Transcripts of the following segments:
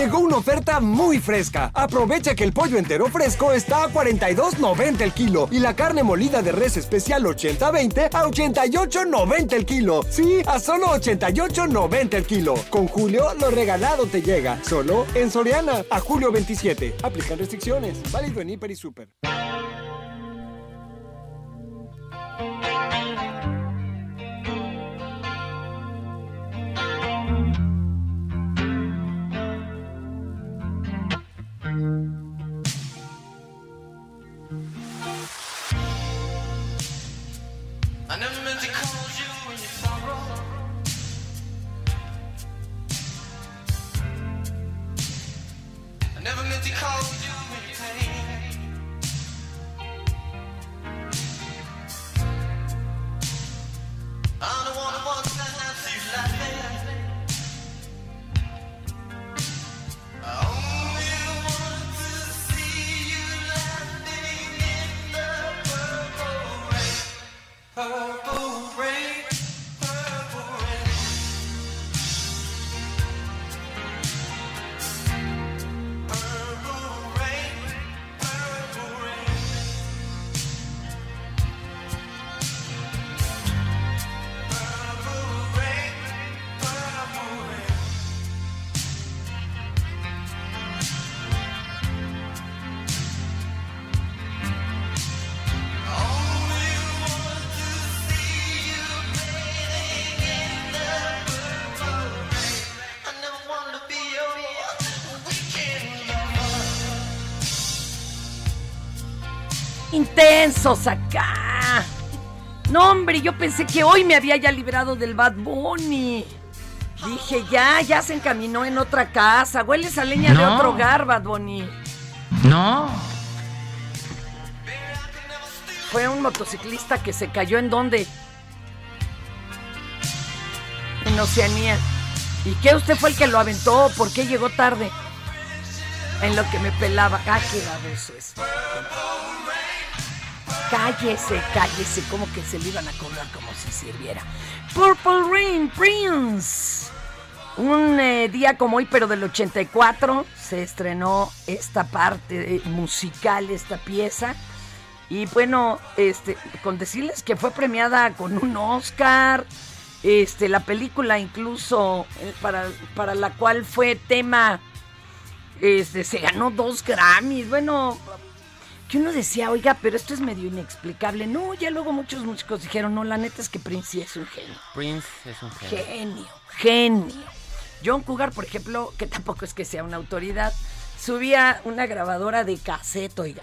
Llegó una oferta muy fresca. Aprovecha que el pollo entero fresco está a 42.90 el kilo y la carne molida de res especial 80-20 a 88.90 el kilo. Sí, a solo 88.90 el kilo. Con Julio, lo regalado te llega. Solo en Soriana. A julio 27. Aplican restricciones. Válido en Hiper y Super. Intensos acá. No, hombre, yo pensé que hoy me había ya librado del Bad Bunny. Dije, ya, ya se encaminó en otra casa. Hueles a leña de otro hogar, Bad Bunny. No, Fue un motociclista que se cayó en dónde? En Oceanía. ¿Y qué usted fue el que lo aventó? ¿Por qué llegó tarde? En lo que me pelaba. Ah, qué baboso es. Cállese, cállese, como que se le iban a cobrar como si sirviera. Purple Rain Prince. Un eh, día como hoy, pero del 84, se estrenó esta parte eh, musical, esta pieza. Y bueno, este, con decirles que fue premiada con un Oscar. Este, la película incluso eh, para, para la cual fue tema, este, se ganó dos Grammys. Bueno, que uno decía, oiga, pero esto es medio inexplicable. No, ya luego muchos músicos dijeron, no, la neta es que Prince sí es un genio. Prince es un genio. Genio, genio. John Cougar, por ejemplo, que tampoco es que sea una autoridad, subía una grabadora de cassette, oiga,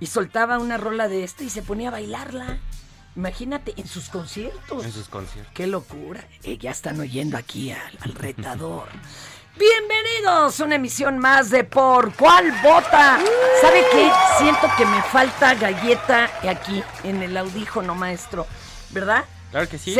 y soltaba una rola de este y se ponía a bailarla. Imagínate, en sus conciertos. En sus conciertos. Qué locura. Eh, ya están oyendo aquí al, al retador. Bienvenidos a una emisión más de Por Cuál Vota. ¿Sabe qué? Siento que me falta galleta aquí en el audífono, maestro. ¿Verdad? Claro que sí.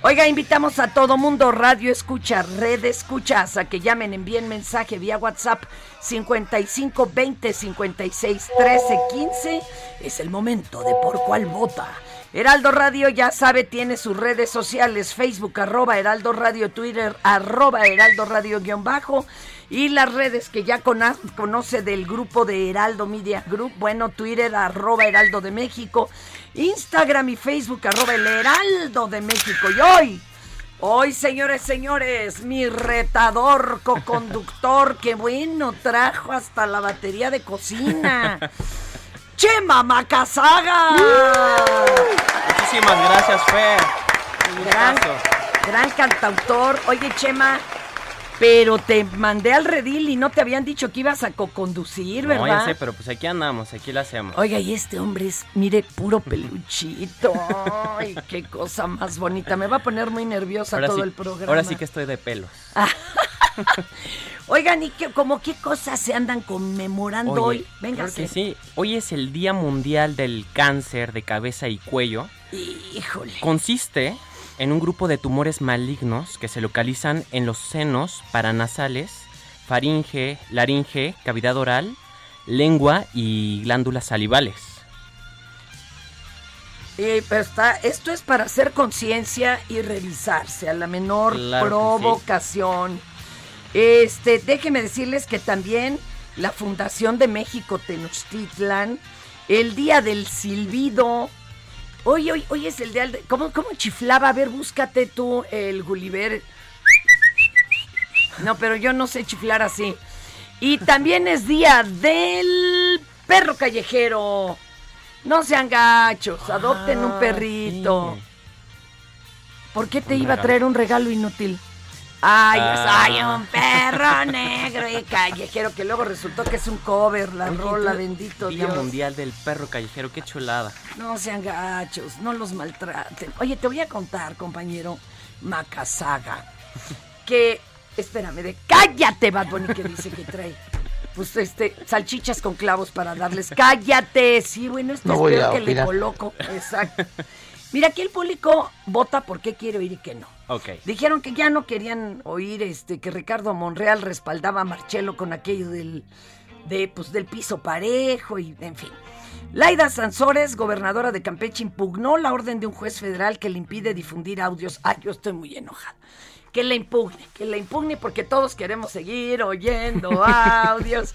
Oiga, invitamos a todo mundo, radio escucha, red escuchas, a que llamen, envíen mensaje vía WhatsApp 55 20 56 13 15. Es el momento de por cuál vota. Heraldo Radio ya sabe, tiene sus redes sociales, Facebook, arroba Heraldo Radio, Twitter, arroba Heraldo Radio guion bajo. Y las redes que ya conoce del grupo de Heraldo Media Group, bueno, Twitter, arroba Heraldo de México, Instagram y Facebook, arroba el Heraldo de México. Y hoy, hoy, señores, señores, mi retador, coconductor, que bueno, trajo hasta la batería de cocina. ¡Chema Macasaga! Muchísimas gracias, Fer. Gran, gran cantautor. Oye, Chema, pero te mandé al redil y no te habían dicho que ibas a co-conducir, ¿verdad? No, ya sé, pero pues aquí andamos, aquí la hacemos. Oiga, y este hombre es, mire, puro peluchito. Ay, qué cosa más bonita. Me va a poner muy nerviosa ahora todo sí, el programa. Ahora sí que estoy de pelos. Oigan, ¿y qué, como qué cosas se andan conmemorando Oye, hoy? Venga, claro que sí. Hoy es el Día Mundial del Cáncer de Cabeza y Cuello. Híjole. Consiste en un grupo de tumores malignos que se localizan en los senos paranasales, faringe, laringe, cavidad oral, lengua y glándulas salivales. Eh, pero está, esto es para hacer conciencia y revisarse a la menor Claro provocación. Este, déjenme decirles que también la Fundación de México Tenochtitlan, el día del silbido. Hoy, hoy, hoy es el día de. ¿Cómo, cómo chiflaba? A ver, búscate tú el Gulliver. No, pero yo no sé chiflar así. Y también es día del perro callejero. No sean gachos, adopten un Ah, perrito. sí. ¿Por qué te Un iba a traer un regalo inútil? Ay, Ah. soy un perro negro y callejero que luego resultó que es un cover, la Oye, rola, tú- bendito Día Dios. Mundial del Perro Callejero, qué chulada. No sean gachos, no los maltraten. Oye, te voy a contar, compañero Macasaga, que, espérame, de cállate, Bad Bunny, que dice que trae. Pues este, salchichas con clavos para darles. ¡Cállate! Sí, bueno, esto No es peor que le coloco. Exacto. Mira, aquí el público vota por qué quiere oír y qué no. Dijeron que ya no querían oír este que Ricardo Monreal respaldaba a Marcelo con aquello del de pues del piso parejo y en fin. Laida Sansores, gobernadora de Campeche, impugnó la orden de un juez federal que le impide difundir audios. Ay, yo estoy muy enojada. Que la impugne, que la impugne porque todos queremos seguir oyendo audios.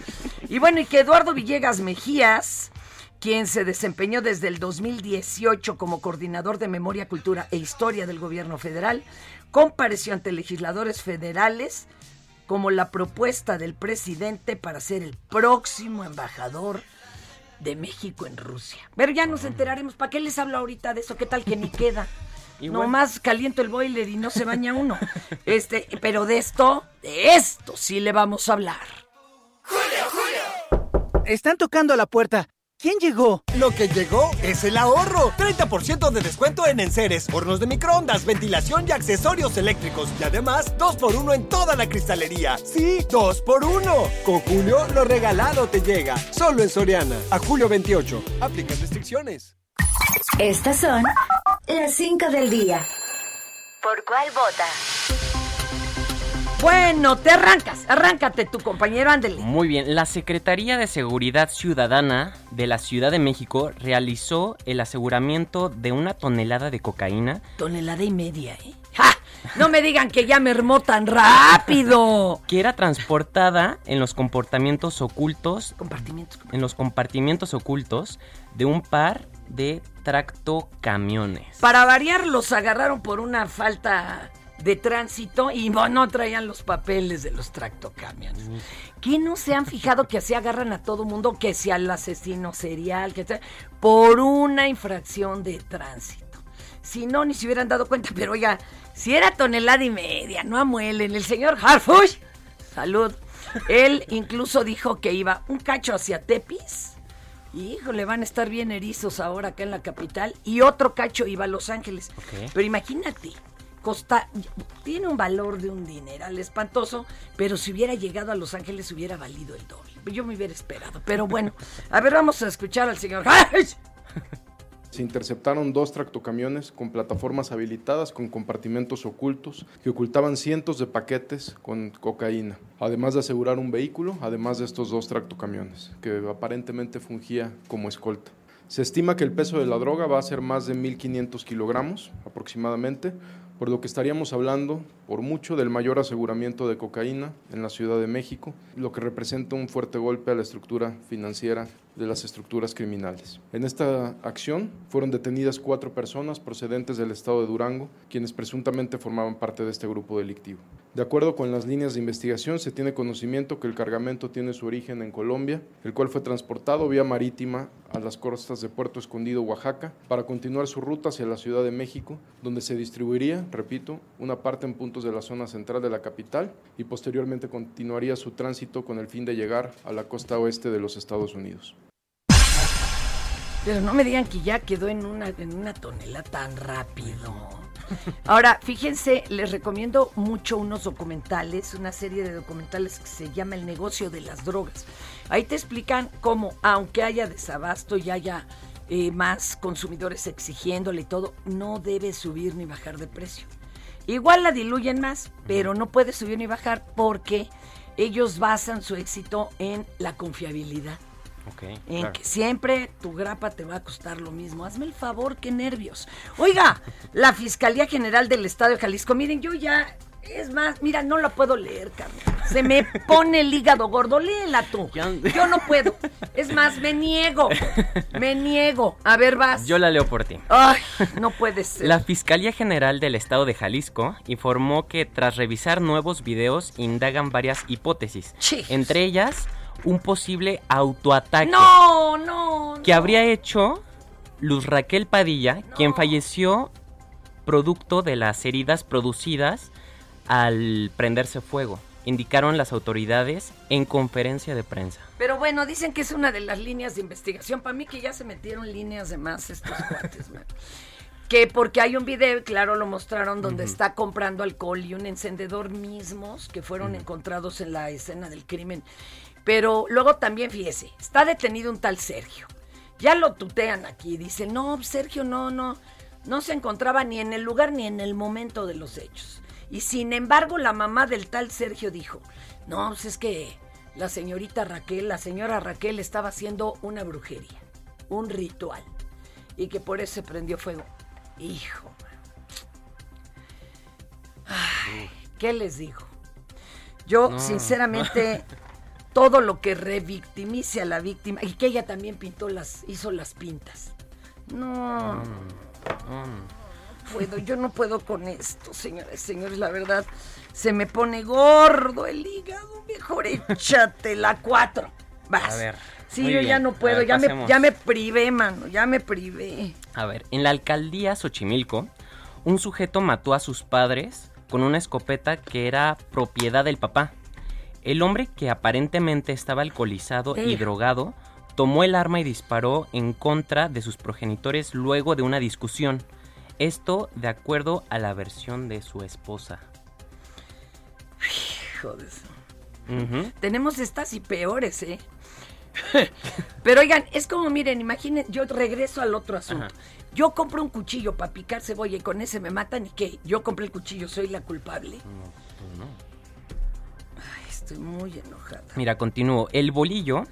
Y bueno, y que Eduardo Villegas Mejías, quien se desempeñó desde el 2018 como coordinador de Memoria, Cultura e Historia del Gobierno Federal, compareció ante legisladores federales como la propuesta del presidente para ser el próximo embajador de México en Rusia. Pero ya nos enteraremos. ¿Para qué les hablo ahorita de eso? ¿Qué tal que ni queda? Bueno. Nomás caliento el boiler y no se baña uno. Este, pero de esto, de esto sí le vamos a hablar. Están tocando a la puerta. ¿Quién llegó? Lo que llegó es el ahorro. 30% de descuento en enseres, hornos de microondas, ventilación y accesorios eléctricos. Y además, 2x1 en toda la cristalería. Sí, 2x1. Con Julio, lo regalado te llega. Solo en Soriana. A julio 28. Aplican restricciones. Estas son las 5 del día. ¿Por cuál vota? Bueno, te arrancas, arráncate tu compañero, ándele. Muy bien, la Secretaría de Seguridad Ciudadana de la Ciudad de México realizó el aseguramiento de una tonelada de cocaína Tonelada y media, ¿eh? ¡Ja! No me digan que ya mermó tan rápido. que era transportada en los comportamientos ocultos, Compartimientos. en los compartimientos ocultos de un par de tractocamiones. Para variar, los agarraron por una falta de tránsito y no, no traían los papeles de los tractocamiones. ¿Qué no se han fijado que así agarran a todo mundo, que sea el asesino serial, que sea, por una infracción de tránsito? Si no, ni se hubieran dado cuenta, pero oiga, si era tonelada y media, no amuelen. El señor Harfush, salud, él incluso dijo que iba un cacho hacia Tepis. Híjole, van a estar bien erizos ahora acá en la capital. Y otro cacho iba a Los Ángeles. Pero imagínate, costa, tiene un valor de un dineral espantoso, pero si hubiera llegado a Los Ángeles hubiera valido el doble. Yo me hubiera esperado. Pero bueno, a ver, vamos a escuchar al señor. Se interceptaron dos tractocamiones con plataformas habilitadas con compartimentos ocultos que ocultaban cientos de paquetes con cocaína, además de asegurar un vehículo, además de estos dos tractocamiones, que aparentemente fungía como escolta. Se estima que el peso de la droga va a ser más de 1.500 kilogramos aproximadamente, por lo que estaríamos hablando por mucho del mayor aseguramiento de cocaína en la Ciudad de México, lo que representa un fuerte golpe a la estructura financiera de las estructuras criminales. En esta acción fueron detenidas cuatro personas procedentes del estado de Durango, quienes presuntamente formaban parte de este grupo delictivo. De acuerdo con las líneas de investigación, se tiene conocimiento que el cargamento tiene su origen en Colombia, el cual fue transportado vía marítima a las costas de Puerto Escondido, Oaxaca, para continuar su ruta hacia la Ciudad de México, donde se distribuiría, repito, una parte en puntos de la zona central de la capital y posteriormente continuaría su tránsito con el fin de llegar a la costa oeste de los Estados Unidos. Pero no me digan que ya quedó en una, en una tonela tan rápido. Ahora, fíjense, les recomiendo mucho unos documentales, una serie de documentales que se llama El negocio de las drogas. Ahí te explican cómo, aunque haya desabasto y haya eh, más consumidores exigiéndole y todo, no debe subir ni bajar de precio. Igual la diluyen más, pero no puede subir ni bajar porque ellos basan su éxito en la confiabilidad. Ok. En claro. que siempre tu grapa te va a costar lo mismo. Hazme el favor, qué nervios. Oiga, la Fiscalía General del Estado de Jalisco, miren, yo ya, es más, mira, no la puedo leer, Carmen. Se me pone el hígado gordo, léela tú. Yo no puedo. Es más, me niego. Me niego. A ver, vas. Yo la leo por ti. Ay, no puede ser. La Fiscalía General del Estado de Jalisco informó que tras revisar nuevos videos indagan varias hipótesis, entre ellas un posible autoataque No, no. que habría hecho Luz Raquel Padilla, quien falleció producto de las heridas producidas al prenderse fuego, indicaron las autoridades en conferencia de prensa. Pero bueno, dicen que es una de las líneas de investigación. Para mí que ya se metieron líneas de más estos cuates, man. Que porque hay un video, claro, lo mostraron, donde está comprando alcohol y un encendedor mismos que fueron encontrados en la escena del crimen. Pero luego también, fíjese, está detenido un tal Sergio. Ya lo tutean aquí, dicen, no, Sergio no, no, no se encontraba ni en el lugar ni en el momento de los hechos. Y sin embargo, la mamá del tal Sergio dijo, no, pues es que la señorita Raquel, la señora Raquel estaba haciendo una brujería, un ritual, y que por eso se prendió fuego. Hijo. Ay, ¿Qué les digo? Yo, No. sinceramente, todo lo que revictimice a la víctima, y que ella también pintó las, hizo las pintas. No, puedo, yo no puedo con esto, señores, señores, la verdad, se me pone gordo el hígado, mejor échate la cuatro. Vas. A ver, Sí, yo ya no puedo, ver, ya me, ya me privé, mano, ya me privé. A ver, en la alcaldía Xochimilco, un sujeto mató a sus padres con una escopeta que era propiedad del papá. El hombre, que aparentemente estaba alcoholizado y drogado, tomó el arma y disparó en contra de sus progenitores luego de una discusión. Esto de acuerdo a la versión de su esposa. Hijo de eso. Tenemos estas y peores, ¿eh? Pero oigan, es como, miren, imaginen, yo regreso al otro asunto. Ajá. Yo compro un cuchillo para picar cebolla y con ese me matan y qué, yo compré el cuchillo, soy la culpable. Ay, estoy muy enojada. Mira, continúo. El bolillo.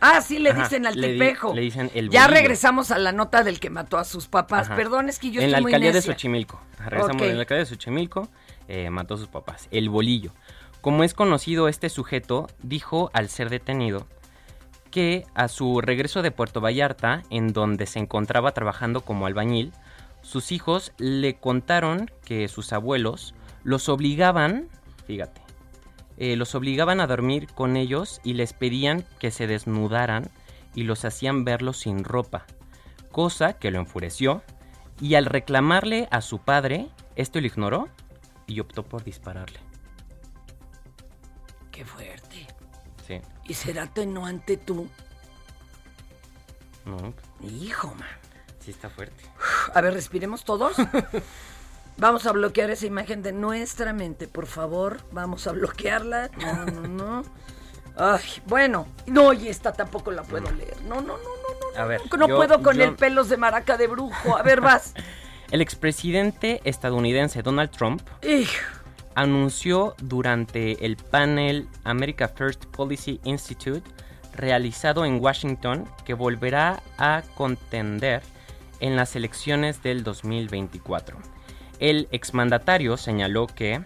Ah, sí, le Ajá, dicen al le di- tipejo. le dicen el ya bolillo. regresamos a la nota del que mató a sus papás. Ajá. Perdón, es que yo en la estoy muy alcaldía de necia. Xochimilco. Ajá, Regresamos Ok. en la alcaldía de Xochimilco. eh, mató a sus papás. El bolillo. Como es conocido, este sujeto dijo al ser detenido que a su regreso de Puerto Vallarta, en donde se encontraba trabajando como albañil, sus hijos le contaron que sus abuelos los obligaban, fíjate, eh, los obligaban a dormir con ellos y les pedían que se desnudaran y los hacían verlos sin ropa, cosa que lo enfureció y al reclamarle a su padre, este lo ignoró y optó por dispararle. Qué fuerte. Sí, Y será tenuante tú. no, Hijo, man. sí está fuerte. A ver, respiremos todos. Vamos a bloquear esa imagen de nuestra mente, por favor. Vamos a bloquearla. No, no, no. Ay, bueno. No, y esta tampoco la puedo leer. No, no, no, no, no, A ver, no yo- puedo con yo- el pelos de maraca de brujo. A ver, vas. El expresidente estadounidense Donald Trump anunció durante el panel America First Policy Institute realizado en Washington que volverá a contender en las elecciones del 2024. El exmandatario señaló que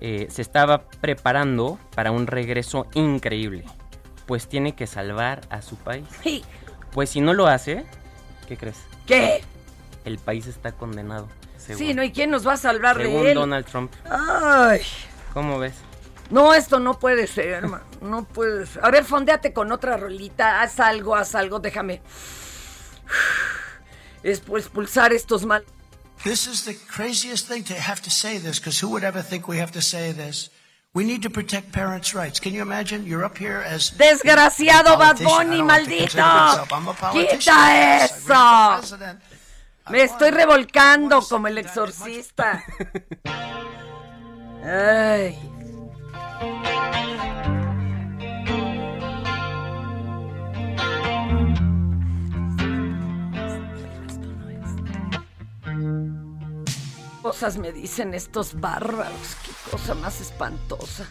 eh, se estaba preparando para un regreso increíble, pues tiene que salvar a su país. hij. Pues si no lo hace, ¿qué crees? ¿Qué? El país está condenado. según- Sí, ¿no? ¿Y quién nos va a salvar según de él? Donald Trump. Ay. ¿Cómo ves? No, esto no puede ser, hermano. No puede ser. A ver, fondeate con otra rolita. Haz algo, haz algo. Déjame. Es pues expulsar estos mal. This is the craziest thing to have to say this, because who would ever think we have to say this? We need to protect parents' rights. Can you imagine? You're up here as Desgraciado Bad Bunny, don't like to maldito. Quita Yes, I ran for eso. Me estoy revolcando como el exorcista. Ay. Cosas me dicen estos bárbaros, qué cosa más espantosa.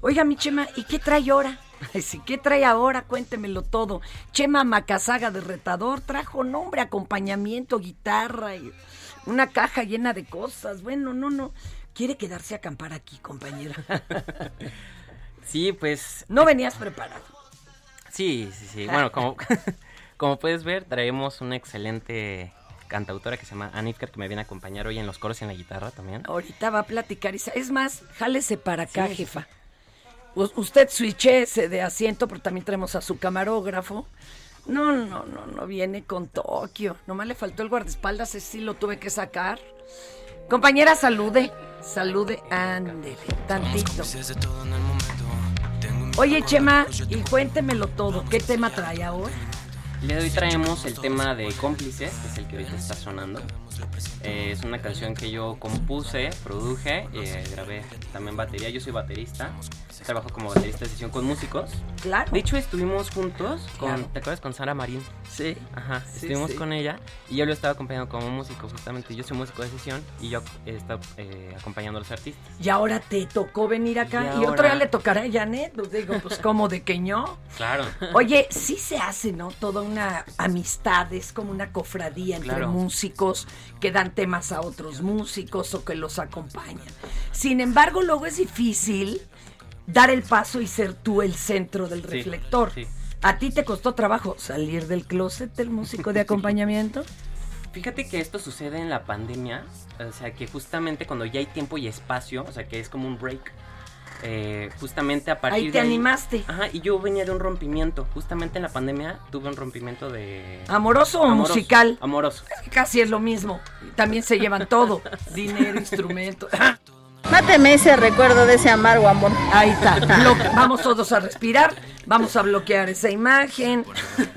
Oiga, mi Chema, ¿y qué trae ahora? Ay, sí, ¿qué trae ahora? Cuéntemelo todo. Chema Macasaga de Retador trajo nombre, acompañamiento, guitarra y una caja llena de cosas. Bueno, no, no. Quiere quedarse a acampar aquí, compañera. Sí, pues No venías preparado. sí, sí, sí. Bueno, como, como puedes ver, traemos una excelente cantautora que se llama Anifker que me viene a acompañar hoy en los coros y en la guitarra también. Ahorita va a platicar. Es más, jálese para acá, Sí. jefa. U- usted switchese de asiento, pero también traemos a su camarógrafo. No, no, no, no viene con Tokio. Nomás le faltó el guardaespaldas, ese sí lo tuve que sacar. Compañera, salude. Salude, ándele, tantito. Oye, Chema, y cuéntemelo todo. ¿Qué tema trae ahora? De hoy traemos el tema de Cómplices, que es el que ahorita está sonando. Eh, es una canción que yo compuse, produje, eh, grabé también batería. Yo soy baterista, trabajo como baterista de sesión con músicos. Claro. De hecho, estuvimos juntos con, Claro. ¿te acuerdas? Con Sara Marín. Sí. Ajá, Sí, estuvimos sí. con ella y yo lo estaba acompañando como músico, justamente. Yo soy músico de sesión y yo he estado eh, acompañando a los artistas. Y ahora te tocó venir acá. Y Y, otro día le tocará a Janet. Pues digo, pues como de que no. Claro. Oye, sí se hace, ¿no? Toda una amistad, es como una cofradía entre Claro. músicos que dan temas a otros músicos o que los acompañan. Sin embargo, luego es difícil dar el paso y ser tú el centro del Sí, reflector. sí. ¿A ti te costó trabajo salir del closet del músico de acompañamiento? Fíjate que esto sucede en la pandemia, o sea que justamente cuando ya hay tiempo y espacio, o sea que es como un break, eh, justamente a partir Ahí de te animaste. Ajá, y yo venía de un rompimiento, justamente en la pandemia tuve un rompimiento de... ¿Amoroso o musical? Amoroso. Casi es lo mismo. También se llevan todo. Dinero, instrumento. Máteme ese recuerdo de ese amargo amor. Ahí está. Vamos todos a respirar. Vamos a bloquear esa imagen.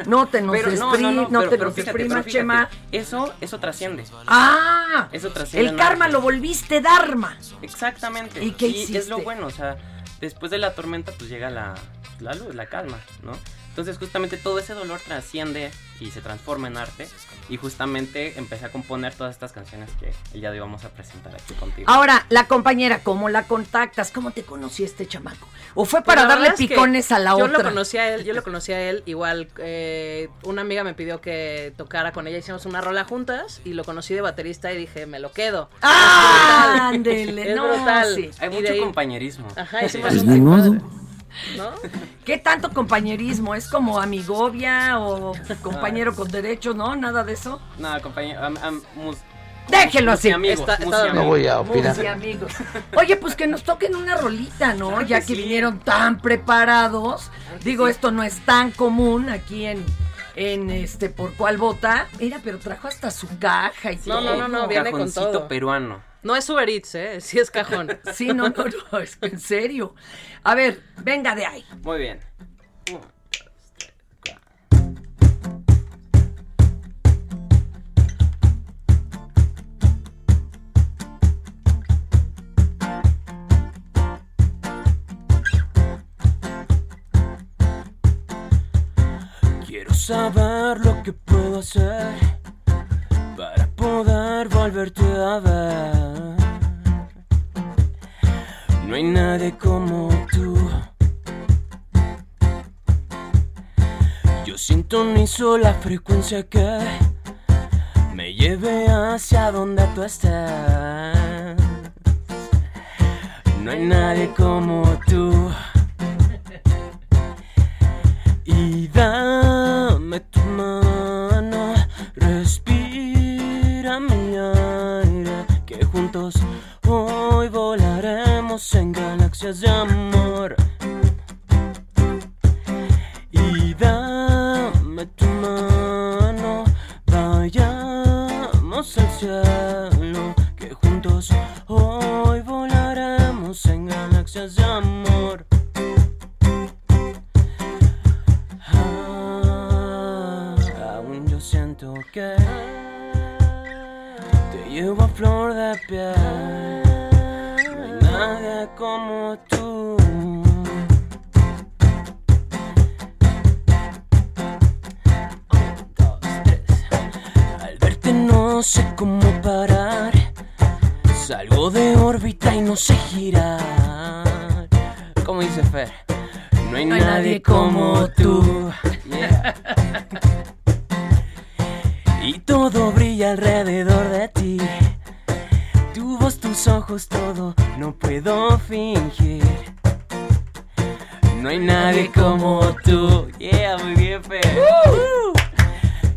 No te nos Pero no, despri- no, no, no pero- te pero nos fíjate, deprimas, pero fíjate, Chema. Eso, eso trasciende. Ah, Eso trasciende. el karma lo volviste Dharma. Exactamente. ¿Y qué es lo hiciste? bueno, o sea, después de la tormenta pues llega la, la luz, la calma, ¿no? Entonces justamente todo ese dolor trasciende y se transforma en arte y justamente empecé a componer todas estas canciones que el día de hoy vamos a presentar aquí contigo. Ahora, la compañera, ¿cómo la contactas? ¿Cómo te conoció este chamaco? ¿O fue Pues para darle picones a la yo otra? Lo conocí a él, yo lo conocí a él, igual eh, una amiga me pidió que tocara con ella, hicimos una rola juntas y lo conocí de baterista y dije, me lo quedo. ¡Ah! Es brutal. ándele, Es no, brutal. sí. Hay Y mucho compañerismo. Ajá, hicimos Sí. un. ¿No? ¿Qué tanto compañerismo? ¿Es como amigovia o compañero con derechos? No, nada de eso. No, compañero, mus- así. musiamigos, Está- está musiamigos. No voy a opinar. amigos. Oye, pues que nos toquen una rolita, ¿no? Claro ya que que sí. vinieron tan preparados. Digo, sí. esto no es tan común aquí en, en este, ¿por cuál vota? Mira, pero trajo hasta su caja y No, todo. no, no, no, viene con todo. peruano. No es Uber Eats, ¿eh? Sí es cajón. Sí, no, no, no, es que en serio. A ver, venga de ahí. Muy bien. Quiero saber lo que puedo hacer para poder volverte a ver. No hay nadie como tú. Yo sintonizo la frecuencia que me lleve hacia donde tú estás. No hay nadie como tú. Y dame tu mano, respira mi aire, que juntos hoy en galaxias de amor. Y dame tu mano, vayamos al cielo, que juntos hoy volaremos en galaxias de amor. Ah, aún yo siento que te llevo a flor de piel. No hay nadie como tú. Al verte no sé cómo parar. Salgo de órbita y no sé girar. Como dice Fer, no hay, nadie, como tú. Yeah. Y todo brilla alrededor de ti. Tus ojos, todo, no puedo fingir. No hay nadie como tú. Yeah, muy bien, Fer.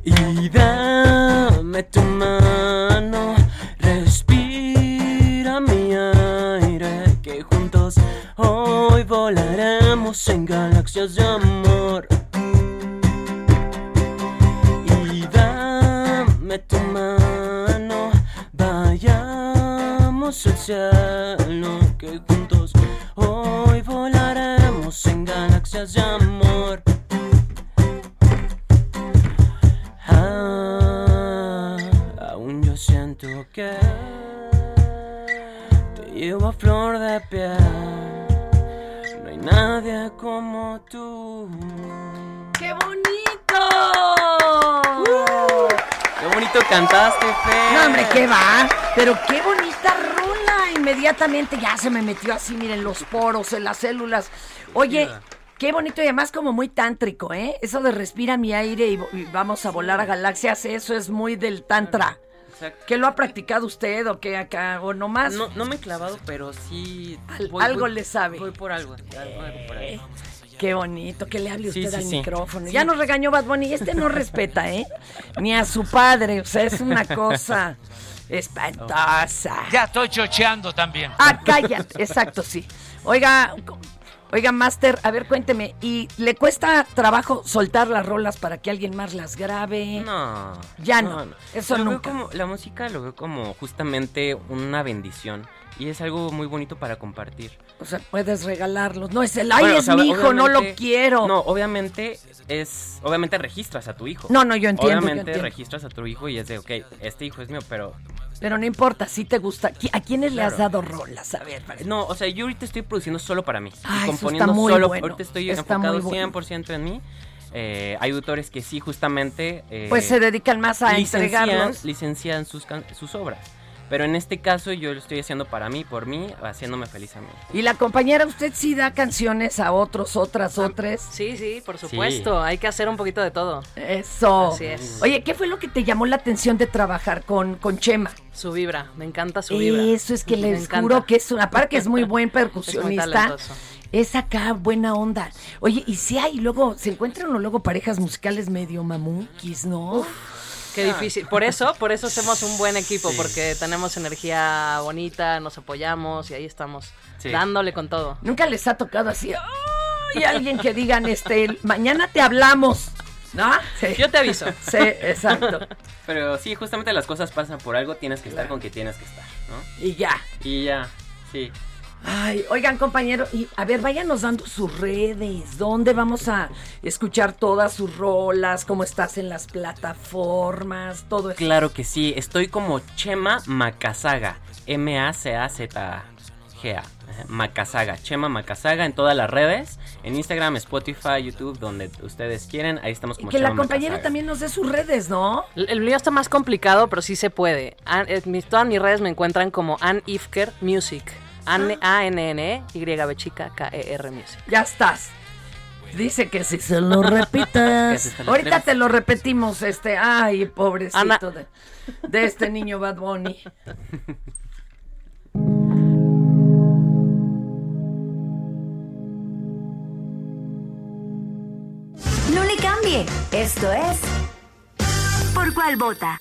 Y dame tu mano, respira mi aire, que juntos hoy volaremos en galaxias de amor. Y dame tu mano, vayamos al cielo, que juntos hoy volaremos en galaxias de amor. Ah, aún yo siento que te llevo a flor de piel. No hay nadie como tú. ¡Qué bonito! ¡Qué bonito cantaste, Fer! No, hombre, ¿qué va? Pero qué bonita. Inmediatamente ya se me metió así, miren, los poros, en las células. Oye, qué bonito y además como muy tántrico, ¿eh? Eso de respira mi aire y, vamos a volar a galaxias, eso es muy del tantra. Exacto. ¿Qué lo ha practicado usted o qué acá? ¿O nomás? No, no me he clavado, pero sí. Al- algo le sabe. Voy por algo. algo- algo por ahí. Qué bonito, que le hable usted sí, al sí. micrófono. Ya nos regañó Bad Bunny, este no respeta, ¿eh? Ni a su padre, o sea, es una cosa espantosa. Ya estoy chocheando también. Ah, cállate, exacto, sí. Oiga, oiga, Master, a ver, cuénteme, ¿y le cuesta trabajo soltar las rolas para que alguien más las grabe? No. Ya no, eso Lo veo nunca. como- la música lo veo como justamente una bendición. Y es algo muy bonito para compartir. O sea, puedes regalarlos. No es el, ay, Bueno, o es sea, mi hijo, no lo quiero. No, obviamente es. Obviamente registras a tu hijo. No, no, yo entiendo, yo Obviamente entiendo. registras a tu hijo y es de, ok, este hijo es mío, pero. Pero no importa, si te gusta. ¿Qui- ¿A quiénes le has dado rolas? A ver, para- No, o sea, yo ahorita estoy produciendo solo para mí. Ah, y eso componiendo está muy solo. bueno, Ahorita estoy está enfocado bueno. 100% en mí. Eh, hay autores que sí, justamente. eh, Pues se dedican más a entregarlos. Licencian sus, sus obras. Pero en este caso yo lo estoy haciendo para mí, por mí, haciéndome feliz a mí. Y la compañera, ¿usted sí da canciones a otros, otras, otras? Sí, sí, por supuesto. Hay que hacer un poquito de todo. Eso. Así es. Oye, ¿qué fue lo que te llamó la atención de trabajar con, con Chema? Su vibra, me encanta su vibra. Eso es que Me les encanta. juro que es una, aparte que es muy buen Es muy percusionista. Es acá buena onda. Oye, y si hay luego, se encuentran o luego parejas musicales medio mamuquis, ¿no? Qué difícil. Por eso, por eso hacemos un buen equipo, porque tenemos energía bonita, nos apoyamos y ahí estamos, Sí. dándole con todo. Nunca les ha tocado así. Y alguien que digan, este, mañana te hablamos. ¿No? Sí. Yo te aviso. Sí, exacto. Pero sí, justamente las cosas pasan por algo, tienes que estar con quien tienes que estar, ¿no? Y ya. Y ya, sí. Ay, oigan, compañero, y a ver, váyanos dando sus redes, dónde vamos a escuchar todas sus rolas, cómo estás en las plataformas, todo eso. Claro que sí, estoy como Chema Macasaga, M-A-C-A-Z-A. GA. Ajá, Macasaga, Chema Macasaga en todas las redes, en Instagram, Spotify, YouTube, donde ustedes quieren, ahí estamos Y como que la compañera Macasaga. también nos dé sus redes, ¿no? El el mío está más complicado, pero sí se puede. An- eh, mis- todas mis redes me encuentran como Ann Ifker Music. Ann- A-N-N-Y chica K-E-R Music. Ya estás. Dice que si se lo repitas. Que si se lo Ahorita te lo repetimos, este. Ay, pobrecito de, de este niño Bad Bunny. No le cambie. Esto es ¿Por cuál vota?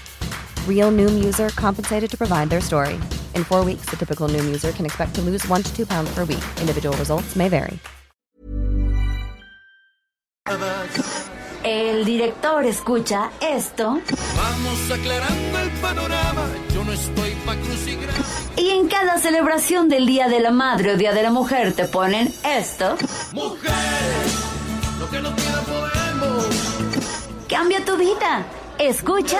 Real Noom user compensated to provide their story. In four weeks, the typical Noom user can expect to lose one to two pounds per week. Individual results may vary. el director escucha esto Vamos aclarando el panorama. Yo no estoy pa' y en cada celebración del Día de la Madre o Día de la Mujer te ponen esto. Mujer, lo que no quiera podemos. Cambia tu vida. Escucha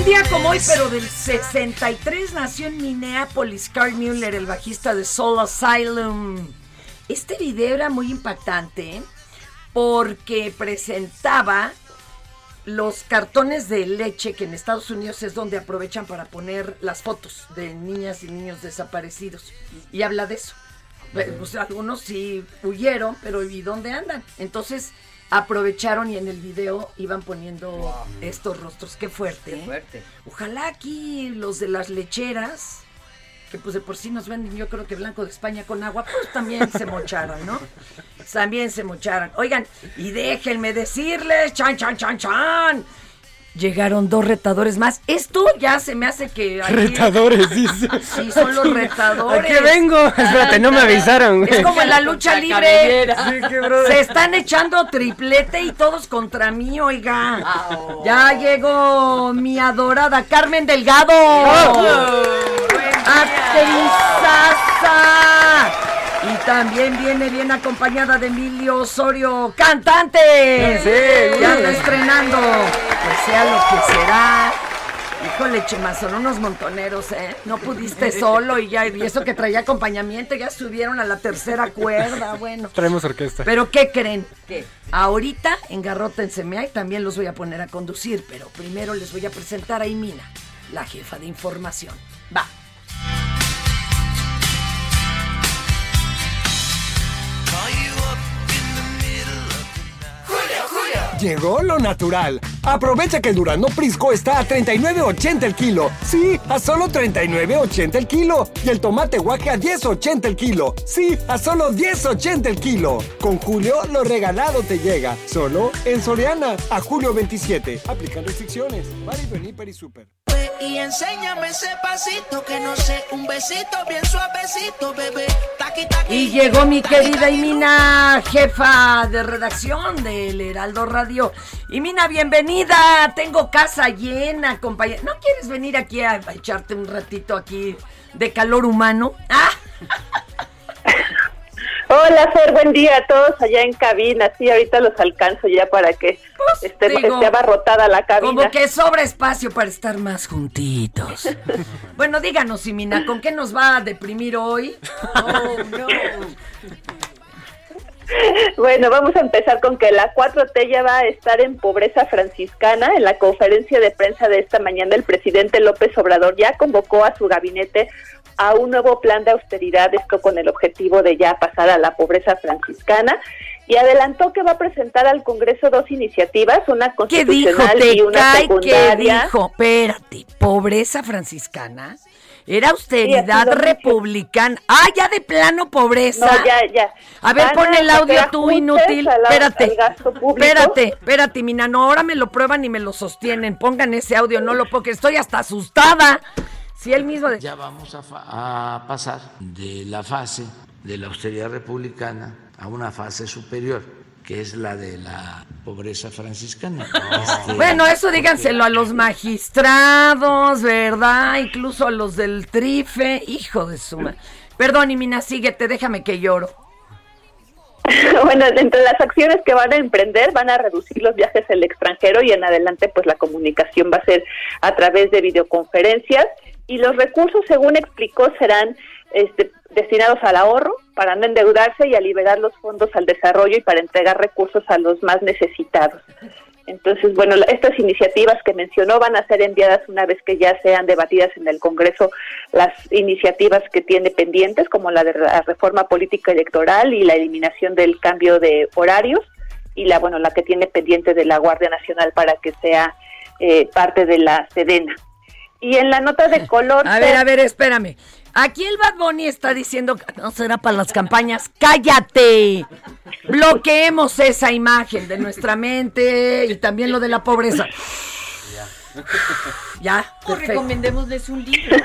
Un día como hoy, pero del 63, nació en Minneapolis Carl Mueller, el bajista de Soul Asylum. Este video era muy impactante porque presentaba los cartones de leche que en Estados Unidos es donde aprovechan para poner las fotos de niñas y niños desaparecidos. Y habla de eso. Eh, pues, algunos sí huyeron, pero ¿y dónde andan? Entonces aprovecharon y en el video iban poniendo estos rostros. Qué fuerte. ¿eh? fuerte. Ojalá aquí los de las lecheras, que pues de por sí nos venden, yo creo que blanco de España con agua, pues también se mocharan, ¿no? También se mocharan. Oigan, y déjenme decirles, chan, chan, chan, chan. Llegaron dos retadores más. Esto ya se me hace que. aquí- Retadores, dice. Sí, son los retadores. ¿A qué vengo? Espérate, no me avisaron, güey. Es como en la lucha libre. Sí, qué. Se están echando triplete y todos contra mí, oiga. Ya llegó mi adorada Carmen Delgado. Actrizaza. Y también viene bien acompañada de Emilio Osorio, cantante. Sí, ya está estrenando. Pues sea lo que será. Híjole, Chema, son unos montoneros, ¿eh? No pudiste solo y ya, y eso que traía acompañamiento, ya subieron a la tercera cuerda, bueno. Traemos orquesta. Pero ¿qué creen? Ahorita en Garrota en Semeay también los voy a poner a conducir, pero primero les voy a presentar a Imina, la jefa de información. Va. Llegó lo natural. Aprovecha que el Durano Prisco está a 39.80 el kilo. Sí, a solo 39.80 el kilo. Y el tomate guaje a 10.80 el kilo. Sí, a solo 10.80 el kilo. Con Julio, lo regalado te llega. Solo en Soriana. A julio 27. Aplican restricciones. En Hiper y Super. Y enséñame ese pasito que no sé, un besito bien suavecito, bebé. Taqui, taqui. Y llegó mi querida Imina, jefa de redacción del Heraldo Radio. Imina, bienvenida. Tengo casa llena, compañera. ¿No quieres venir aquí a, a echarte un ratito aquí de calor humano? Ah, Hola, Fer, buen día a todos allá en cabina. Sí, ahorita los alcanzo ya para que esté, Pues, digo, esté abarrotada la cabina. como que sobra espacio para estar más juntitos. bueno, díganos, Imina, ¿con qué nos va a deprimir hoy? Oh, no. Bueno, vamos a empezar con que la 4T ya va a estar en pobreza franciscana. En la conferencia de prensa de esta mañana, el presidente López Obrador ya convocó a su gabinete a un nuevo plan de austeridad, esto con el objetivo de ya pasar a la pobreza franciscana. Y adelantó que va a presentar al Congreso dos iniciativas, una ¿Qué dijo? constitucional ¿Te y una cae secundaria. dijo? Espérate, pobreza franciscana. Era austeridad Sí, republicana. Ah, ya de plano pobreza. No, ya, ya. A ver, Van pon el audio tú, inútil. la- Espérate. Espérate, espérate, Mina. No, ahora me lo prueban y me lo sostienen. Pongan ese audio, no lo porque estoy hasta asustada. Si él mismo. de- Ya vamos a, fa- a pasar de la fase de la austeridad republicana a una fase superior, que es la de la pobreza franciscana. Este, Bueno, eso díganselo a los magistrados, ¿verdad? Incluso a los del trife. Hijo de suma. Perdón, y Mina, síguete, déjame que lloro. bueno, entre las acciones que van a emprender, van a reducir los viajes al extranjero y en adelante, pues la comunicación va a ser a través de videoconferencias y los recursos, según explicó, serán este, destinados al ahorro para no endeudarse y a liberar los fondos al desarrollo y para entregar recursos a los más necesitados. Entonces, bueno, estas iniciativas que mencionó van a ser enviadas una vez que ya sean debatidas en el Congreso las iniciativas que tiene pendientes, como la de la reforma política electoral y la eliminación del cambio de horarios, y la, bueno, la que tiene pendiente de la Guardia Nacional para que sea eh, parte de la Sedena. Y en la nota de color... A ver, a ver, espérame. Aquí el Bad Bunny está diciendo que no será para las campañas. ¡Cállate! Bloqueemos esa imagen de nuestra mente y también lo de la pobreza. Ya, O perfecto. recomendémosles un libro.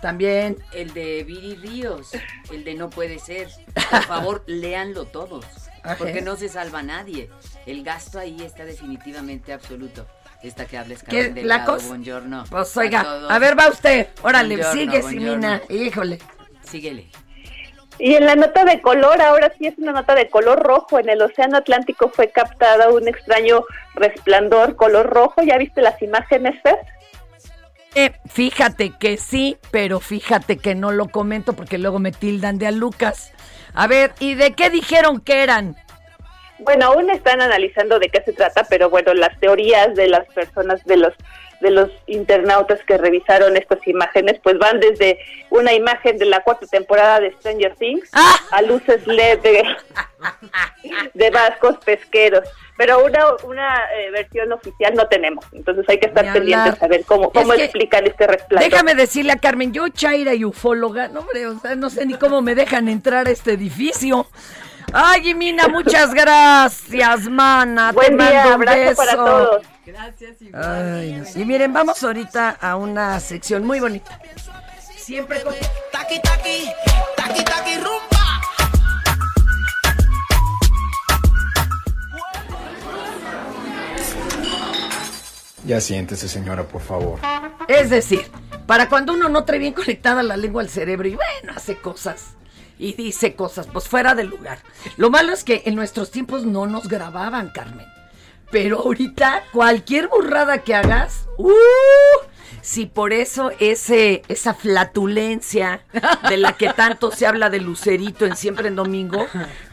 También. El de Viri Ríos, el de No puede ser. Por favor, léanlo todos. Ajá. Porque no se salva nadie. El gasto ahí está definitivamente absoluto. Esta que hables, ¿Qué? ¿La cosa? buongiorno. Pues A oiga, todos. a ver, va usted. Órale, Buongiorno, sigue. Simina. Híjole. Síguele. Y en la nota de color, ahora sí es una nota de color rojo. En el Océano Atlántico fue captada un extraño resplandor color rojo. ¿Ya viste las imágenes, Fer? Eh, fíjate que sí, pero fíjate que no lo comento porque luego me tildan de a Lucas. A ver, ¿y de qué dijeron que eran? Bueno, aún están analizando de qué se trata, pero bueno, las teorías de las personas, de los de los internautas que revisaron estas imágenes, pues van desde una imagen de la cuarta temporada de Stranger Things a luces LED de, de vascos pesqueros. Pero una, una eh, versión oficial no tenemos, entonces hay que estar pendientes a ver cómo, cómo Es explican este resplandor. Déjame decirle a Carmen, yo Chaira y ufóloga, no hombre, o sea, no sé ni cómo me dejan entrar a este edificio. Ay, Mina, muchas gracias, mana. Buen Te día, mando un abrazo para beso. todos. Gracias, Ay. Y miren, vamos ahorita a una sección muy bonita. Siempre con... Taqui, taqui, taqui, taqui, rumba. Ya siéntese, señora, por favor. Es decir, para cuando uno no trae bien conectada la lengua al cerebro y bueno, hace cosas y dice cosas, pues fuera del lugar. Lo malo es que en nuestros tiempos no nos grababan, Carmen. Pero ahorita, cualquier burrada que hagas, ¡uh! Si por eso ese, esa flatulencia de la que tanto se habla de Lucerito en Siempre en Domingo,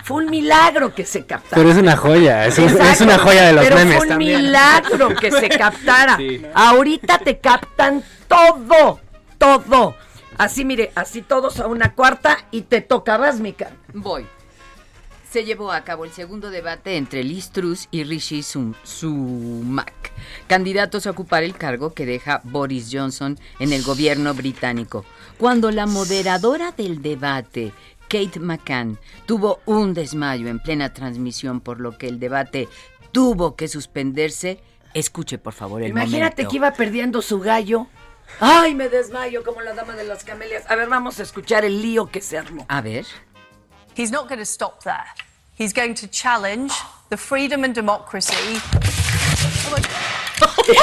fue un milagro que se captara. Pero es una joya, es, una joya de los pero memes fue un también. milagro que se captara. Sí. Ahorita te captan todo, todo. Así, mire, así todos a una cuarta y te tocabas, Mica. Voy. Se llevó a cabo el segundo debate entre Liz Truss y Rishi Sunak, candidatos a ocupar el cargo que deja Boris Johnson en el gobierno británico. Cuando la moderadora del debate, Kate McCann, tuvo un desmayo en plena transmisión, por lo que el debate tuvo que suspenderse, escuche por favor el Imagínate momento. que iba perdiendo su gallo Ay, me desmayo como la dama de las camelias. A ver, vamos a escuchar el lío que se armó. A ver. He's not going to stop there. He's going to challenge the freedom and democracy.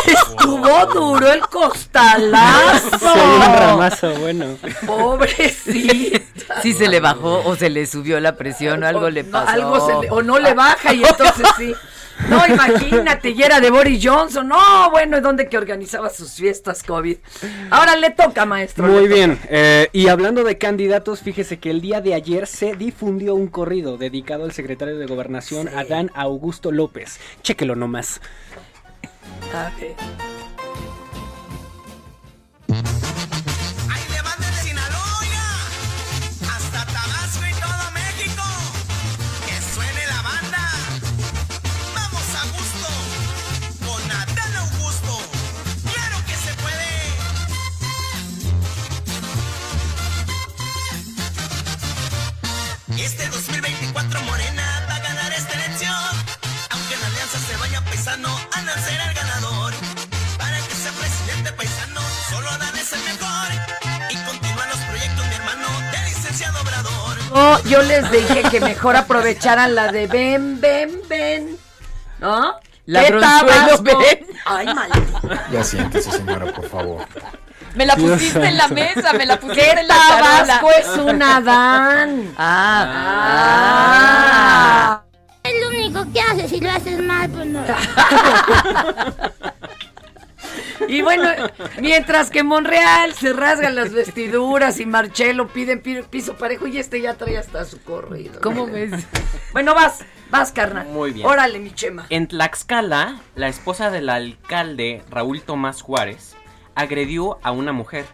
Estuvo duro el costalazo. Sí, un ramazo bueno. Pobrecita. Sí se le bajó o se le subió la presión o algo le No, pasó. algo se le- o no le baja y entonces sí. No, imagínate, y era de Boris Johnson. No, bueno, es donde que organizaba sus fiestas COVID. Ahora le toca, maestro. Muy bien, eh, y hablando de candidatos, fíjese que el día de ayer se difundió un corrido dedicado al secretario de Gobernación, Adán Augusto López. Chéquelo nomás. A ver. Yo les dije que mejor aprovecharan la de ven, ven, ven. ¿No? La ¿Qué Bronzuelo, Tabasco? ven. Ay, maldita. Ya siéntese, señora, por favor. Me la Dios pusiste en la mesa, me la pusiste ¿Qué en la Tabasco es un Adán? Ah. Es lo único que haces, si lo haces mal, pues no. Y bueno, mientras que Monreal se rasgan las vestiduras y Marcelo piden pi- piso parejo y este ya trae hasta su corrido. ¿Cómo ves? Bueno, vas, vas, carnal. Muy bien. Órale, mi chema. En Tlaxcala, la esposa del alcalde Raúl Tomás Juárez agredió a una mujer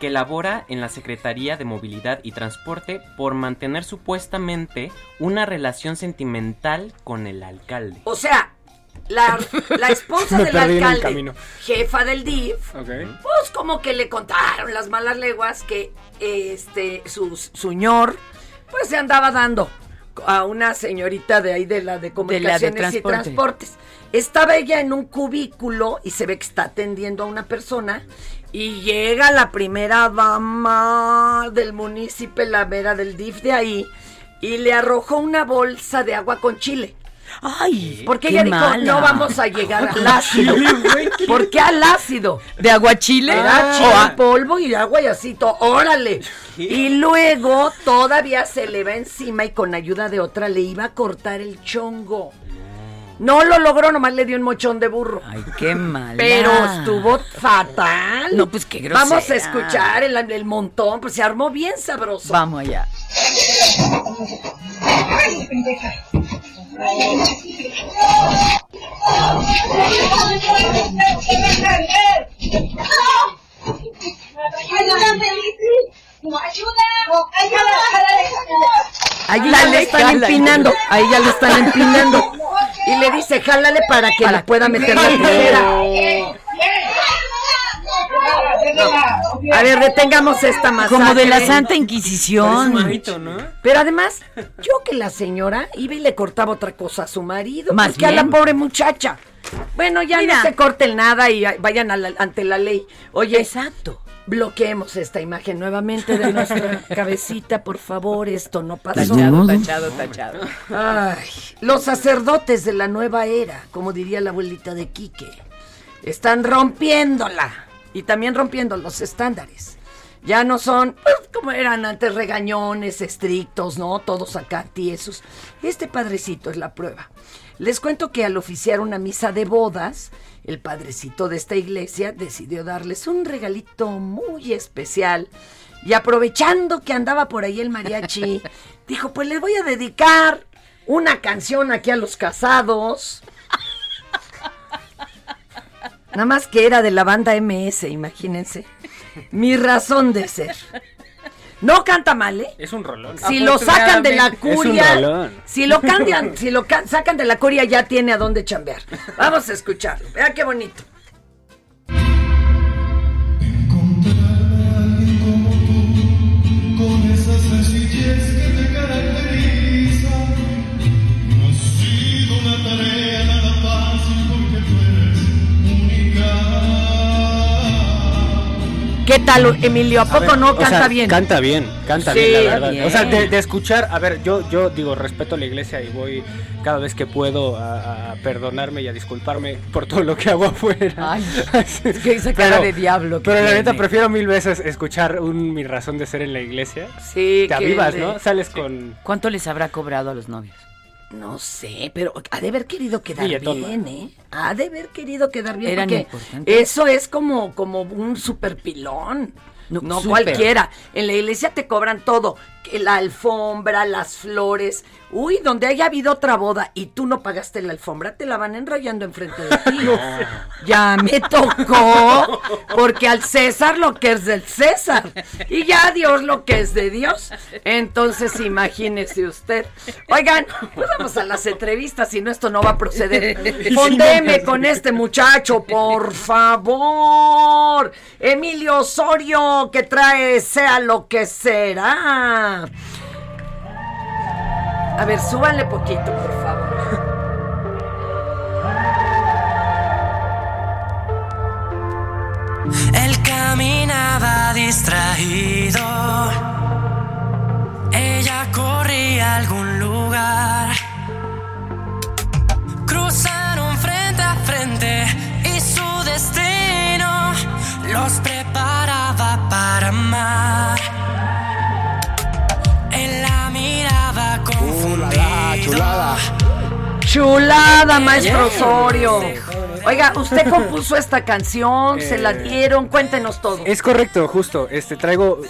que labora en la Secretaría de Movilidad y Transporte por mantener supuestamente una relación sentimental con el alcalde. O sea, la, la esposa del alcalde, jefa del DIF, pues como que le contaron las malas leguas que este su señor pues se andaba dando a una señorita de ahí de la de comunicaciones y transporte. transportes. Estaba ella en un cubículo y se ve que está atendiendo a una persona y llega la primera dama del municipio, la vera del DIF de ahí y le arrojó una bolsa de agua con chile. Ay, porque Qué ella dijo, mala. no vamos a llegar al ácido. ¿Por qué al ácido? ¿De aguachile? Era Ah. polvo y agua y así, to- órale. Y luego todavía se le va encima y con ayuda de otra le iba a cortar el chongo. No lo logró, nomás le dio un mochón de burro. Ay, qué mal. Pero estuvo fatal. No, pues, qué grosera. Vamos a escuchar el, el montón, pues se armó bien sabroso. Vamos allá. Ahí ya le están empinando, ahí ya le están empinando. Y le dice, jálale para que le pueda meter la tijera. A ver, detengamos esta masacre. Como de la Santa Inquisición. Pero además, yo que la señora iba y le cortaba otra cosa a su marido. Más que a la pobre muchacha. Bueno, ya Mira. no se corten nada y vayan a la- ante la ley. Oye, exacto. Bloqueemos esta imagen nuevamente de nuestra cabecita, por favor. Esto no pasó. Tachado, tachado, tachado. Ay, los sacerdotes de la nueva era, como diría la abuelita de Quique, están rompiéndola y también rompiendo los estándares. Ya no son pues, como eran antes, regañones, estrictos, ¿no? Todos acá tiesos. Este padrecito es la prueba. Les cuento que al oficiar una misa de bodas, el padrecito de esta iglesia decidió darles un regalito muy especial. Y aprovechando que andaba por ahí el mariachi, dijo, pues les voy a dedicar una canción aquí a los casados. Nada más que era de la banda MS, imagínense. Mi razón de ser. No canta mal, ¿eh? Es un rolón. Si lo sacan de la curia, Es un rolón. si lo cambian, si lo ca- sacan de la curia ya tiene a dónde chambear. Vamos a escucharlo. Vea qué bonito. ¿Qué tal, Emilio? ¿A poco ver, no o canta sea, bien? Canta bien, canta Sí, bien, la verdad. bien. O sea, de, de escuchar, a ver, yo, yo digo, respeto a la iglesia y voy cada vez que puedo a, a perdonarme y a disculparme por todo lo que hago afuera. Ay, es que esa cara de diablo que Pero la neta, prefiero mil veces escuchar un, mi razón de ser en la iglesia. Sí, Te avivas, ¿no? Sales con... ¿Cuánto les habrá cobrado a los novios? No sé, pero ha de haber querido quedar bien, ¿eh? Ha de haber querido quedar bien. Eran porque eso es como, como un super pilón. No, No, súper. cualquiera. En la iglesia te cobran todo. La alfombra, las flores. Uy, donde haya habido otra boda y tú no pagaste la alfombra, te la van enrollando enfrente de ti. Ya me tocó. Porque al César lo que es del César. Y ya a Dios lo que es de Dios. Entonces imagínese usted. Oigan, pues vamos a las entrevistas, si no esto no va a proceder. Fondeme con este muchacho, por favor. Emilio Osorio, que trae sea lo que será. A ver, súbanle poquito, por favor. Él caminaba distraído. Ella corría a algún lugar. Cruzaron frente a frente y su destino los preparaba para amar. Chulada. Chulada, maestro. Osorio. Oiga, usted compuso esta canción, se la Eh, dieron, cuéntenos todo. Es correcto, justo. Este, traigo...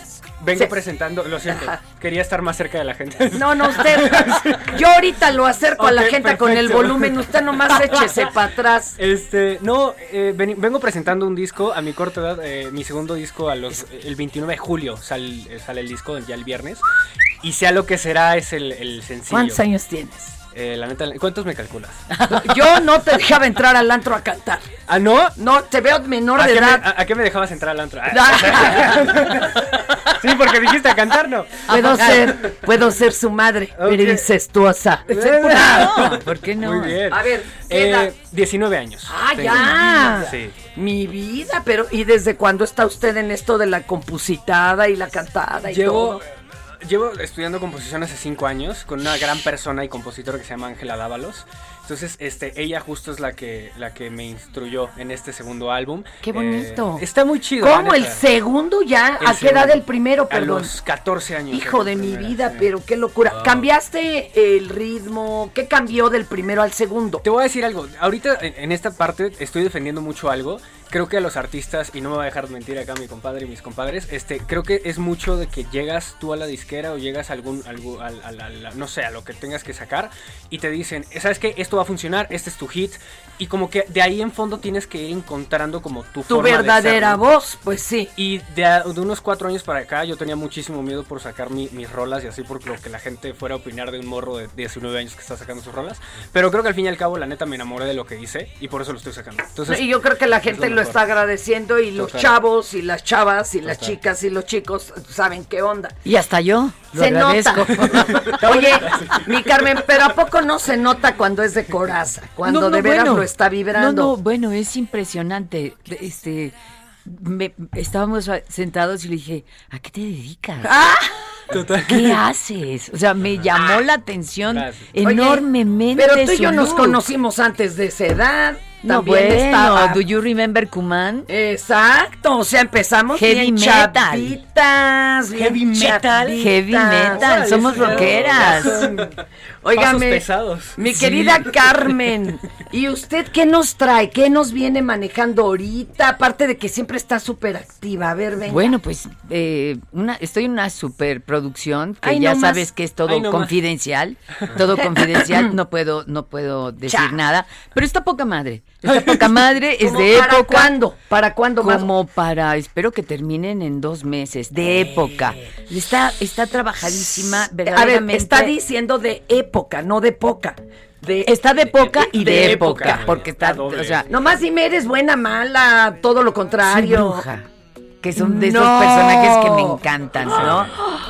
Vengo presentando, lo siento, quería estar más cerca de la gente. No, no, usted. Yo ahorita lo acerco a la gente con el volumen, usted nomás échese para atrás. Este, no, eh, vengo presentando un disco a mi corta edad, eh, mi segundo disco a los, el 29 de julio sal- eh, sale el disco ya el viernes y sea lo que será es el, el sencillo. ¿Cuántos años tienes? Eh, la neta, ¿cuántos me calculas? Yo no te dejaba entrar al antro a cantar. ¿Ah, no? No, te veo menor ¿A de me, edad. a- a qué me dejabas entrar al antro? Ah, sí, porque dijiste a cantar, ¿no? Puedo ser, puedo ser su madre, pero Ok. incestuosa. No, ¿por qué no? Muy bien. A ver, ¿qué edad? Eh, 19 años. Ah, tengo. ya. Sí. Mi vida, pero ¿y desde cuándo está usted en esto de la compositada y la cantada y Llevo, todo? Llevo estudiando composición hace cinco años con una gran persona y compositora que se llama Ángela Dávalos. Entonces, este, ella justo es la que, la que me instruyó en este segundo álbum. Qué bonito. Eh, está muy chido. ¿Cómo? ¿El segundo ya? El ¿A qué edad el primero, A perdón? los 14 años. Hijo de mi vida, sí. pero qué locura. Wow. ¿Cambiaste el ritmo? ¿Qué cambió del primero al segundo? Te voy a decir algo. Ahorita en esta parte estoy defendiendo mucho algo. Creo que a los artistas, y no me va a dejar mentir acá mi compadre y mis compadres, este, creo que es mucho de que llegas tú a la disquera o llegas a algún, algo, al- al- al- no sé, a lo que tengas que sacar y te dicen, ¿sabes qué? Esto va a funcionar, este es tu hit. Y como que de ahí en fondo tienes que ir encontrando como tu, Tu forma de verdadera voz, pues sí. Y de, de unos cuatro años para acá yo tenía muchísimo miedo por sacar mi- mis rolas y así por lo que la gente fuera a opinar de un morro de 19 años que está sacando sus rolas. Pero creo que al fin y al cabo la neta me enamoré de lo que hice y por eso lo estoy sacando. Entonces, y yo creo que la es gente lo, está agradeciendo y los Total. chavos y las chavas y las Total. chicas y los chicos saben qué onda. Y hasta yo. Lo se agradezco. nota. Oye, mi Carmen, pero ¿a poco no se nota cuando es de coraza? Cuando No, no, de veras bueno. lo está vibrando. No, no, bueno, es impresionante. Este, me- estábamos sentados y le dije, ¿a qué te dedicas? ¡Ah! Total. ¿Qué haces? O sea, me llamó la atención Gracias. enormemente. Pero tú y yo nos conocimos antes de esa edad. No, También bueno, estaba. ¿do you remember Kuman? Exacto, o sea, empezamos Heavy bien metal. bien Heavy metal. Heavy metal, Órale, somos sí, rockeras. Óigame, pesados. mi Sí. querida Carmen, ¿y usted qué nos trae? ¿Qué nos viene manejando ahorita? Aparte de que siempre está súper activa. A ver, venga. Bueno, pues eh, una, estoy en una superproducción que Ay, ya no más. sabes que es todo Ay, no más. confidencial, todo confidencial, no puedo, no puedo decir Cha. nada, pero está poca madre, está poca madre, es ¿Cómo de ¿Para época, cuándo? ¿Para cuándo más? como para, espero que terminen en dos meses, de época, está, está trabajadísima, A verdaderamente. ver, está diciendo de época, no de poca. De, Está de poca y de, de época, época. porque está, doble. o sea, Nomás dime, eres buena, mala, todo lo soy contrario. bruja. que son de esos personajes que me encantan, ¿no?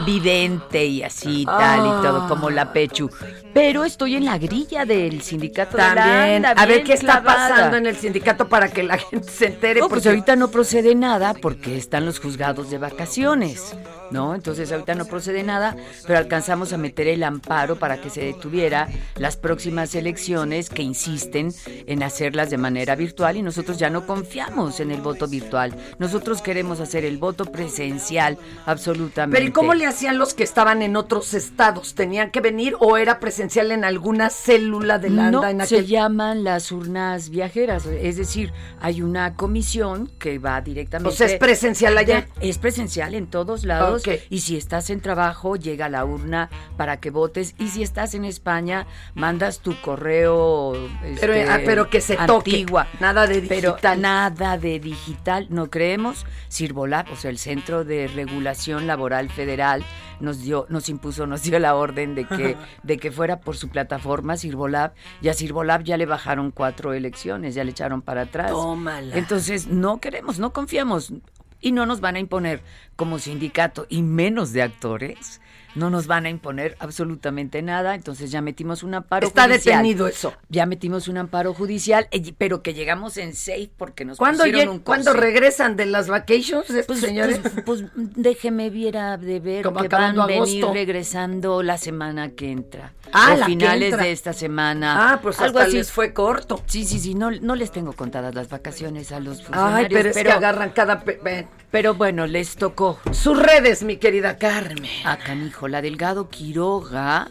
Vidente y así tal y todo, como la Pechu. Pero estoy en la grilla del sindicato de la También. ANDA, A ver qué está clavada. pasando en el sindicato para que la gente se entere. No, pues porque ahorita no procede nada porque están los juzgados de vacaciones, ¿no? Entonces ahorita no procede nada, pero alcanzamos a meter el amparo para que se detuviera las próximas elecciones que insisten en hacerlas de manera virtual y nosotros ya no confiamos en el voto virtual. Nosotros queremos hacer el voto presencial absolutamente. Pero ¿y cómo le hacían los que estaban en otros estados? ¿Tenían que venir o era presencial en alguna célula de la No, en se aquel... llaman las urnas viajeras, es decir, hay una comisión que va directamente. O sea, ¿es presencial allá? Es presencial en todos lados. Y si estás en trabajo, llega la urna para que votes. Y si estás en España, mandas tu correo. Pero, este, ah, pero que se toque, antigua. nada de Pero digital. nada de digital, no creemos. Sirvolab, o sea, el Centro de Regulación Laboral Federal, nos dio, nos impuso, nos dio la orden de que, de que fuera por su plataforma Sirvolab, y a Sirvolab ya le bajaron cuatro elecciones, ya le echaron para atrás. Tómala. Entonces, no queremos, no confiamos, y no nos van a imponer como sindicato, y menos de actores, no nos van a imponer absolutamente nada, entonces ya metimos un amparo Está judicial. detenido eso. Ya metimos un amparo judicial, pero que llegamos en safe porque nos ¿Cuándo, pusieron un ¿cuándo regresan de las vacations estos Pues, señores? pues, pues, déjeme viera de ver Como que van a venir regresando la semana que entra. Ah, o la que finales entra. de esta semana. Ah, pues algo hasta así. les fue corto. Sí, sí, sí, no, no les tengo contadas las vacaciones a los Ay, funcionarios. pero es que agarran cada... pe-. Pero bueno, les tocó. Sus redes, mi querida Carmen. A canijo, la Delgado Quiroga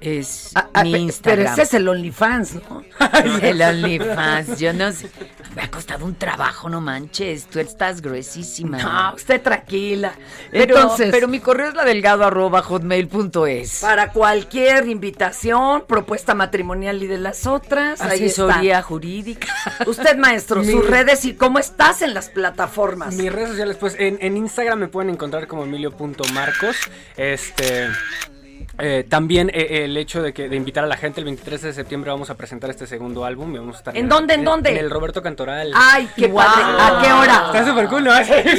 es Ah, mi pe- Instagram. Pero ese es el OnlyFans, ¿no? El OnlyFans, yo no sé. Me ha costado un trabajo, no manches. Tú estás gruesísima. No, usted tranquila. Pero, Entonces, pero mi correo es la delgado arroba hotmail.es. para cualquier invitación, propuesta matrimonial y de las otras, ahí Asesoría está. jurídica. Usted, maestro, Mi- sus redes y cómo estás en las plataformas. Mis redes sociales, pues en, en Instagram me pueden encontrar como emilio.marcos. Este. Eh, también eh, el hecho de que de invitar a la gente el 23 de septiembre vamos a presentar este segundo álbum y vamos a estar ¿En dónde, en dónde? en el Roberto Cantoral Ay, qué Guau. padre. ¿A qué hora? Está súper cool, ¿no?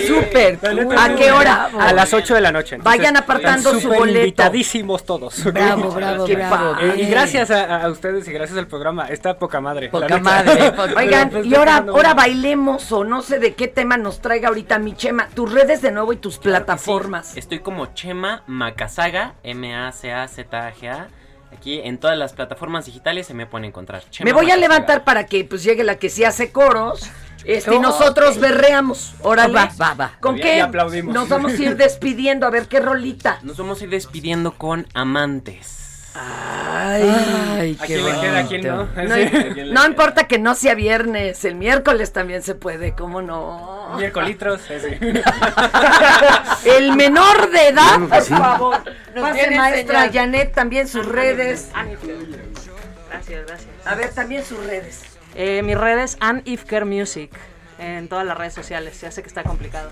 Súper cool. ¿A qué hora? A las 8 de la noche. Vayan apartando su súper boleto. invitadísimos todos. Bravo, bravo, Qué bravo. padre. Eh, y bien. gracias a, a ustedes y gracias al programa. Está poca madre. Poca madre, Oigan, pues, y ahora, ahora bailemos o no sé de qué tema nos traiga ahorita mi Chema. Tus redes de nuevo y tus plataformas. Estoy como Chema Macasaga, M-A-C-A-Z-A-G-A. Aquí en todas las plataformas digitales se me pueden encontrar. Chema Me voy a levantar para que pues llegue la que sí hace coros. Este, y nosotros berreamos. Órale. Va, va, va. ¿Con qué aplaudimos. nos vamos a ir despidiendo? A ver qué rolita. Nos vamos a ir despidiendo con Amantes. Ay, ¿A quién le queda? ¿A quién no? No, importa que no sea viernes, el miércoles también se puede, ¿cómo no? Miércolitros. sí, sí. El menor de edad, por sí. favor. Nos Pase, maestra enseñar. Janet, también sus redes. Gracias, gracias. A ver, también sus redes. Eh, mis redes, Ann Ifker Music, en todas las redes sociales. Ya sé que está complicado.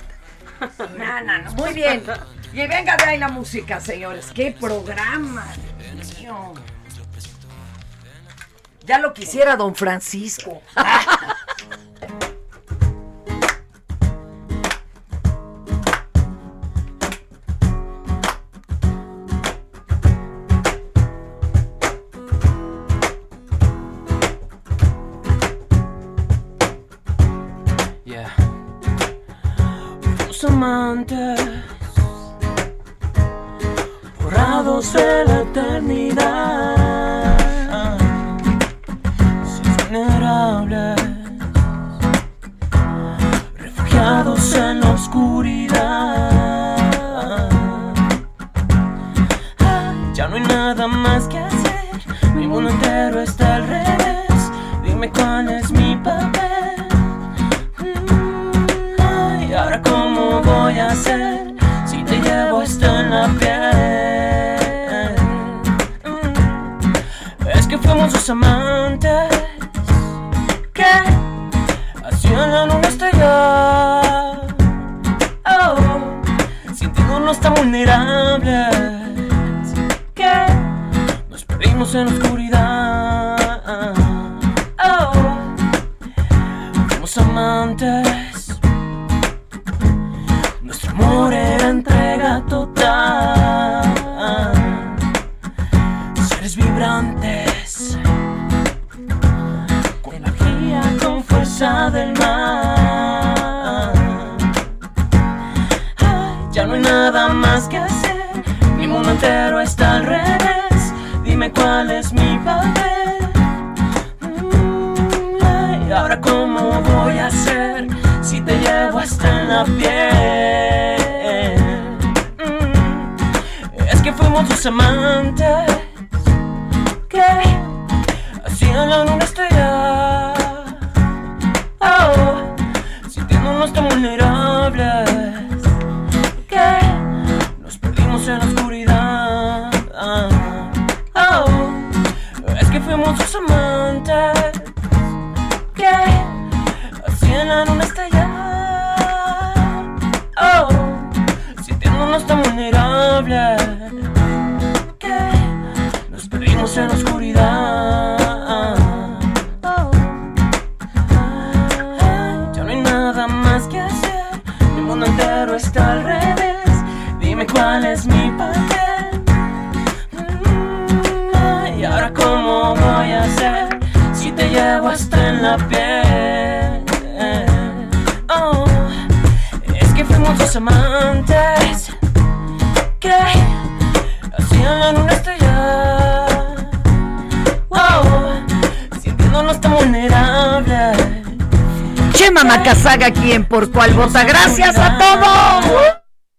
No, no, no, Muy bien. Y venga de ahí la música, señores. ¡Qué programa! Ya lo quisiera don Francisco. Amantes borrados de la eternidad, vulnerables que nos perdimos en la oscuridad. Oh, es que fuimos tus amantes que hacían la la piel. Oh, es que fuimos dos amantes que hacían la luna estrella. Wow, sintiéndonos tan vulnerables. Chema Macasaga aquí en Por Cual Vota. Gracias a todos.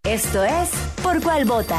Esto es Por Cual Vota.